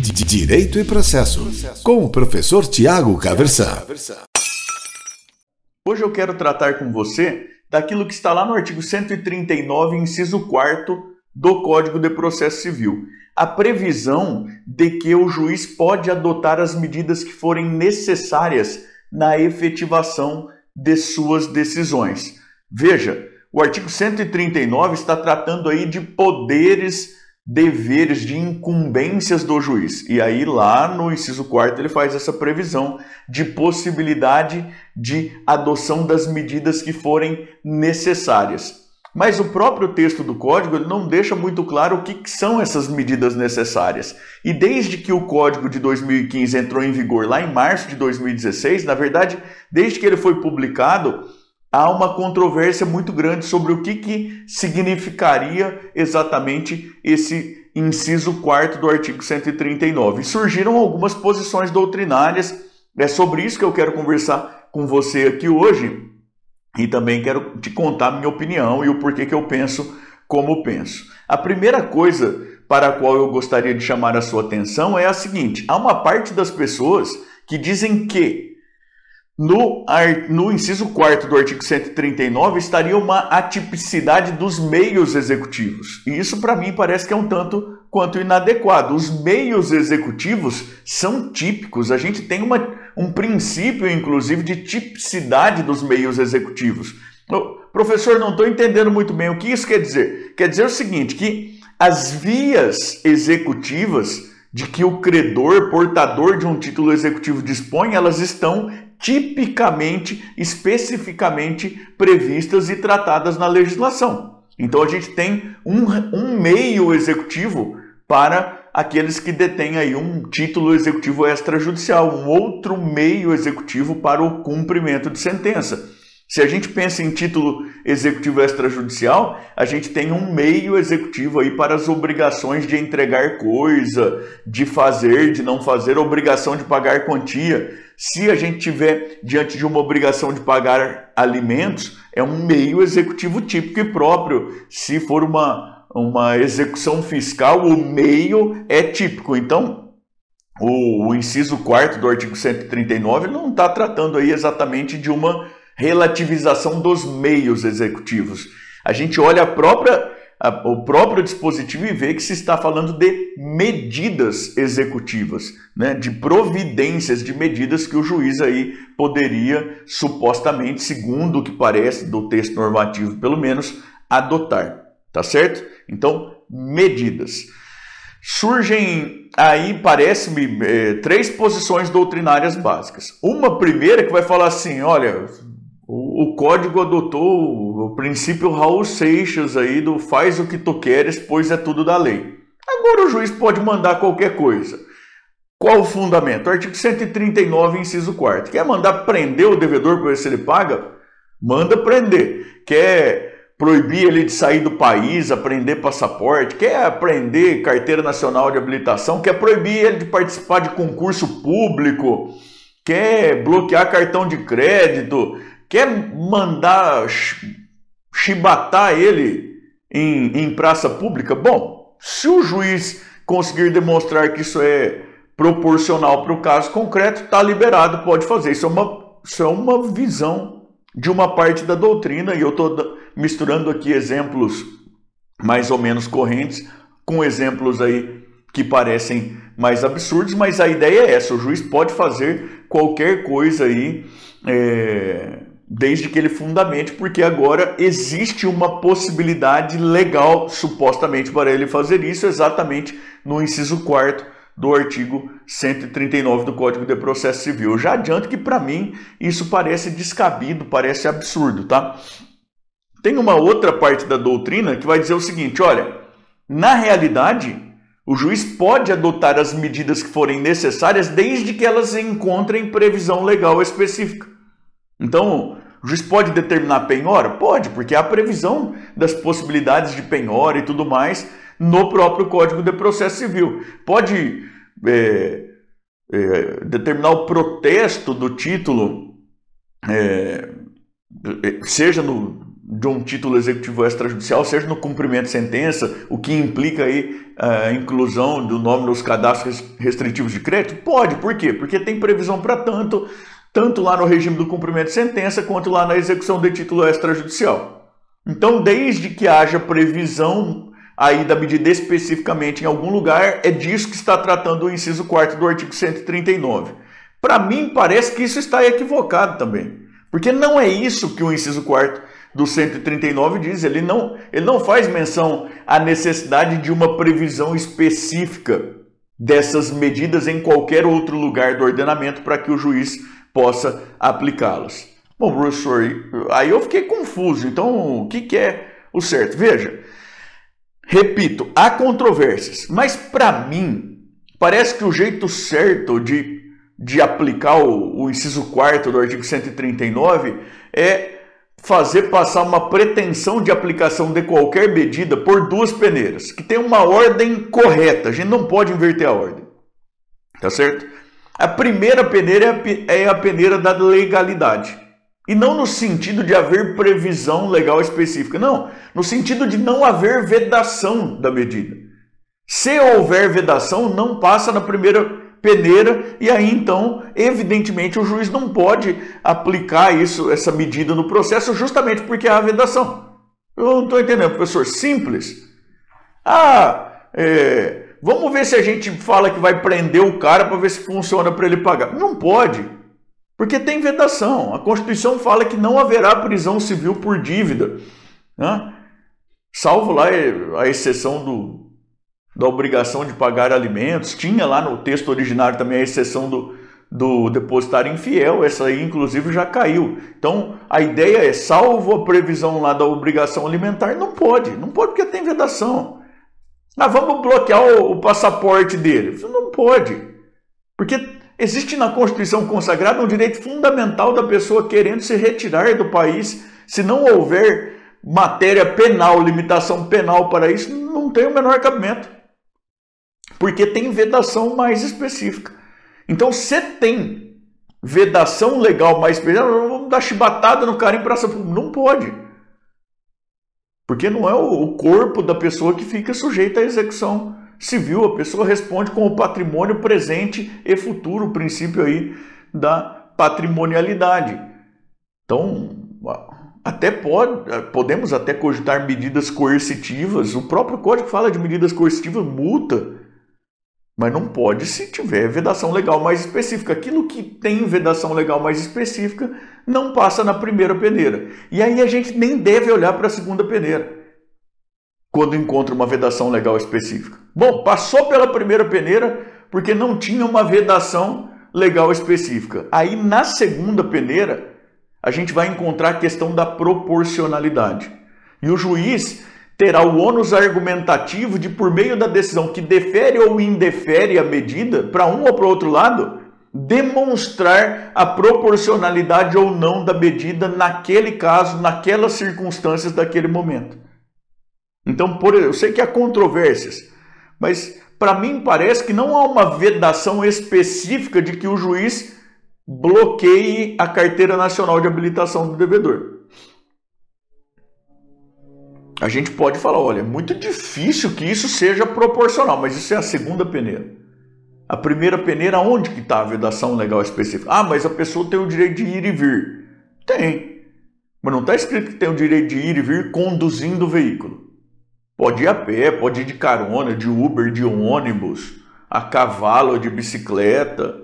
Direito e Processo, com o professor Tiago Caversan. Hoje eu quero tratar com você daquilo que está lá no artigo 139, inciso 4 do Código de Processo Civil. A previsão de que o juiz pode adotar as medidas que forem necessárias na efetivação de suas decisões. Veja, o artigo 139 está tratando aí de poderes deveres, de incumbências do juiz. E aí, lá no inciso 4, ele faz essa previsão de possibilidade de adoção das medidas que forem necessárias. Mas o próprio texto do código ele não deixa muito claro o que, que são essas medidas necessárias. E desde que o código de 2015 entrou em vigor lá em março de 2016, na verdade, desde que ele foi publicado, há uma controvérsia muito grande sobre o que, que significaria exatamente esse inciso 4 do artigo 139. E surgiram algumas posições doutrinárias, é sobre isso que eu quero conversar com você aqui hoje e também quero te contar minha opinião e o porquê que eu penso como penso. A primeira coisa para a qual eu gostaria de chamar a sua atenção é a seguinte: há uma parte das pessoas que dizem que no, no inciso 4 do artigo 139 estaria uma atipicidade dos meios executivos. E isso, para mim, parece que é um tanto quanto inadequado. Os meios executivos são típicos. A gente tem uma, um princípio, inclusive, de tipicidade dos meios executivos. Professor, não estou entendendo muito bem o que isso quer dizer. Quer dizer o seguinte: que as vias executivas de que o credor, portador de um título executivo dispõe, elas estão tipicamente, especificamente previstas e tratadas na legislação. Então a gente tem um, um meio executivo para aqueles que detêm aí um título executivo extrajudicial, um outro meio executivo para o cumprimento de sentença. Se a gente pensa em título executivo extrajudicial, a gente tem um meio executivo aí para as obrigações de entregar coisa, de fazer, de não fazer, obrigação de pagar quantia. Se a gente tiver diante de uma obrigação de pagar alimentos, é um meio executivo típico e próprio. Se for uma, uma execução fiscal, o meio é típico. Então, o, o inciso 4 do artigo 139 não está tratando aí exatamente de uma relativização dos meios executivos. A gente olha a própria, a, o próprio dispositivo e vê que se está falando de medidas executivas, né? de providências, de medidas que o juiz aí poderia supostamente, segundo o que parece do texto normativo, pelo menos, adotar. Tá certo? Então, medidas. Surgem aí, parece-me, é, três posições doutrinárias básicas. Uma primeira que vai falar assim: olha, o, código adotou o princípio Raul Seixas aí do faz o que tu queres, pois é tudo da lei. Agora o juiz pode mandar qualquer coisa. Qual o fundamento? Artigo 139, inciso 4. Quer mandar prender o devedor para ver se ele paga? Manda prender. Quer proibir ele de sair do país, aprender passaporte, quer aprender carteira nacional de habilitação, quer proibir ele de participar de concurso público, quer bloquear cartão de crédito, quer mandar chibatar ele em, em praça pública? Bom, se o juiz conseguir demonstrar que isso é proporcional para o caso concreto, está liberado, pode fazer. Isso é, uma, isso é uma visão de uma parte da doutrina, e eu estou misturando aqui exemplos mais ou menos correntes com exemplos aí que parecem mais absurdos, mas a ideia é essa: o juiz pode fazer qualquer coisa aí. É desde que ele fundamente, porque agora existe uma possibilidade legal, supostamente, para ele fazer isso, exatamente no inciso 4 do artigo 139 do Código de Processo Civil. Eu já adianto que, para mim, isso parece descabido, parece absurdo, tá? Tem uma outra parte da doutrina que vai dizer o seguinte: olha, na realidade, o juiz pode adotar as medidas que forem necessárias desde que elas encontrem previsão legal específica. Então, o juiz pode determinar penhora? Pode, porque há previsão das possibilidades de penhora e tudo mais no próprio Código de Processo Civil. Pode é, é, determinar o protesto do título, é, seja no, de um título executivo extrajudicial, seja no cumprimento de sentença, o que implica aí a inclusão do nome nos cadastros restritivos de crédito? Pode, por quê? Porque tem previsão para tanto, tanto lá no regime do cumprimento de sentença, quanto lá na execução de título extrajudicial. Então, desde que haja previsão aí da medida especificamente em algum lugar, é disso que está tratando o inciso 4 do artigo 139. Para mim, parece que isso está equivocado também. Porque não é isso que o inciso 4 do 139 diz, ele não, ele não faz menção à necessidade de uma previsão específica dessas medidas em qualquer outro lugar do ordenamento para que o juiz possa aplicá-las. Bom, professor, aí eu fiquei confuso. Então, o que, que é o certo? Veja, repito, há controvérsias, mas para mim, parece que o jeito certo de, de aplicar o, o inciso 4 do artigo 139 é fazer passar uma pretensão de aplicação de qualquer medida por duas peneiras, que tem uma ordem correta. A gente não pode inverter a ordem. Tá certo? A primeira peneira é a peneira da legalidade. E não no sentido de haver previsão legal específica, não. No sentido de não haver vedação da medida. Se houver vedação, não passa na primeira peneira, e aí então, evidentemente, o juiz não pode aplicar isso, essa medida no processo, justamente porque há vedação. Eu não estou entendendo, professor. Simples. Ah, é, vamos ver se a gente fala que vai prender o cara para ver se funciona para ele pagar. Não pode, porque tem vedação. A Constituição fala que não haverá prisão civil por dívida, né? salvo lá a exceção do, da obrigação de pagar alimentos. Tinha lá no texto originário também a exceção do, do depositário infiel, essa aí inclusive já caiu. Então a ideia é, salvo a previsão lá da obrigação alimentar, não pode, não pode porque tem vedação. Ah, vamos bloquear o, o passaporte dele. Não pode, porque existe na Constituição consagrada um direito fundamental da pessoa querendo se retirar do país, se não houver matéria penal, limitação penal para isso, não tem o menor cabimento porque tem vedação mais específica. Então, se tem vedação legal mais específica, vamos dar chibatada no cara em praça pública. Não pode. Porque não é o corpo da pessoa que fica sujeito à execução civil. A pessoa responde com o patrimônio presente e futuro, o princípio aí da patrimonialidade. Então, até pode, podemos até cogitar medidas coercitivas. O próprio código fala de medidas coercitivas, multa mas não pode se tiver vedação legal mais específica. Aquilo que tem vedação legal mais específica não passa na primeira peneira. E aí a gente nem deve olhar para a segunda peneira quando encontra uma vedação legal específica. Bom, passou pela primeira peneira porque não tinha uma vedação legal específica. Aí na segunda peneira a gente vai encontrar a questão da proporcionalidade. E o juiz terá o ônus argumentativo de, por meio da decisão que defere ou indefere a medida, para um ou para o outro lado, demonstrar a proporcionalidade ou não da medida naquele caso, naquelas circunstâncias daquele momento. Então, por, eu sei que há controvérsias, mas para mim parece que não há uma vedação específica de que o juiz bloqueie a carteira nacional de habilitação do devedor a gente pode falar, olha, é muito difícil que isso seja proporcional, mas isso é a segunda peneira. A primeira peneira, onde que está a vedação legal específica? Ah, mas a pessoa tem o direito de ir e vir. Tem. Mas não está escrito que tem o direito de ir e vir conduzindo o veículo. Pode ir a pé, pode ir de carona, de Uber, de ônibus, a cavalo, de bicicleta.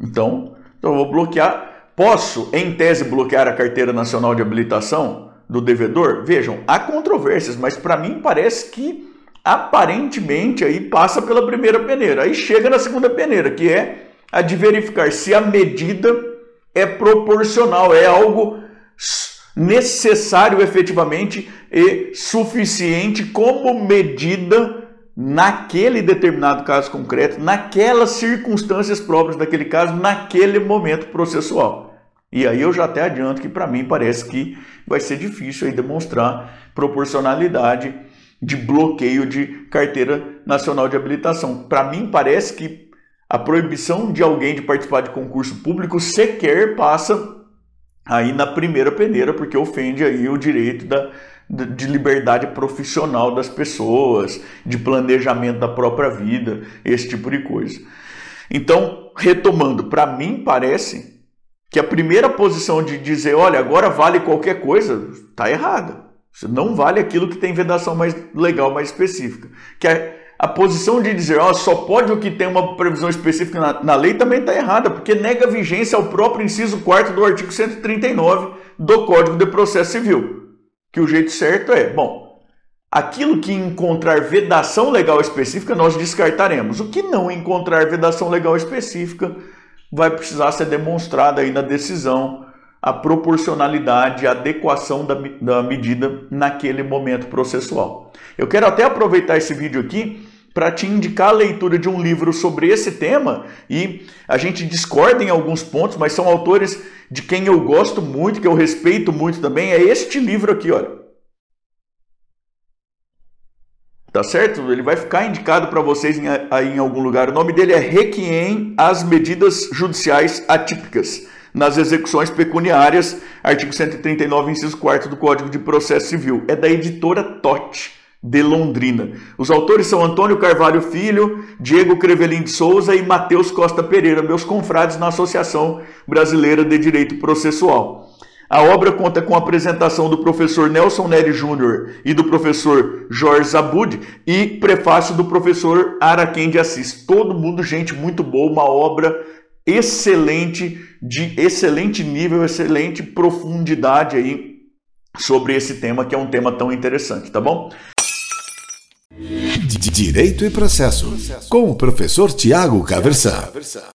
Então, então eu vou bloquear. Posso, em tese, bloquear a carteira nacional de habilitação? Do devedor? Vejam, há controvérsias, mas para mim parece que aparentemente aí passa pela primeira peneira. Aí chega na segunda peneira, que é a de verificar se a medida é proporcional, é algo necessário efetivamente e suficiente como medida naquele determinado caso concreto, naquelas circunstâncias próprias daquele caso, naquele momento processual. E aí eu já até adianto que para mim parece que vai ser difícil aí demonstrar proporcionalidade de bloqueio de carteira nacional de habilitação. Para mim parece que a proibição de alguém de participar de concurso público sequer passa aí na primeira peneira, porque ofende aí o direito da, de liberdade profissional das pessoas, de planejamento da própria vida, esse tipo de coisa. Então, retomando, para mim parece que a primeira posição de dizer, olha, agora vale qualquer coisa, está errada. Não vale aquilo que tem vedação mais legal, mais específica. Que é a posição de dizer, só pode o que tem uma previsão específica na, na lei também está errada, porque nega vigência ao próprio inciso 4 do artigo 139 do Código de Processo Civil. Que o jeito certo é, bom, aquilo que encontrar vedação legal específica nós descartaremos. O que não encontrar vedação legal específica vai precisar ser demonstrada aí na decisão a proporcionalidade, a adequação da, da medida naquele momento processual. Eu quero até aproveitar esse vídeo aqui para te indicar a leitura de um livro sobre esse tema e a gente discorda em alguns pontos, mas são autores de quem eu gosto muito, que eu respeito muito também, é este livro aqui, olha. Tá certo? Ele vai ficar indicado para vocês aí em algum lugar. O nome dele é Requiem às medidas judiciais atípicas nas execuções pecuniárias, artigo 139, inciso 4 do Código de Processo Civil. É da editora Totti, de Londrina. Os autores são Antônio Carvalho Filho, Diego Crevelin de Souza e Matheus Costa Pereira, meus confrades na Associação Brasileira de Direito Processual. A obra conta com a apresentação do professor Nelson Nery Júnior e do professor Jorge Zabud e prefácio do professor Araquém de Assis. Todo mundo, gente muito boa, uma obra excelente, de excelente nível, excelente profundidade aí sobre esse tema, que é um tema tão interessante, tá bom? Direito e Processo, com o professor Tiago Caversan.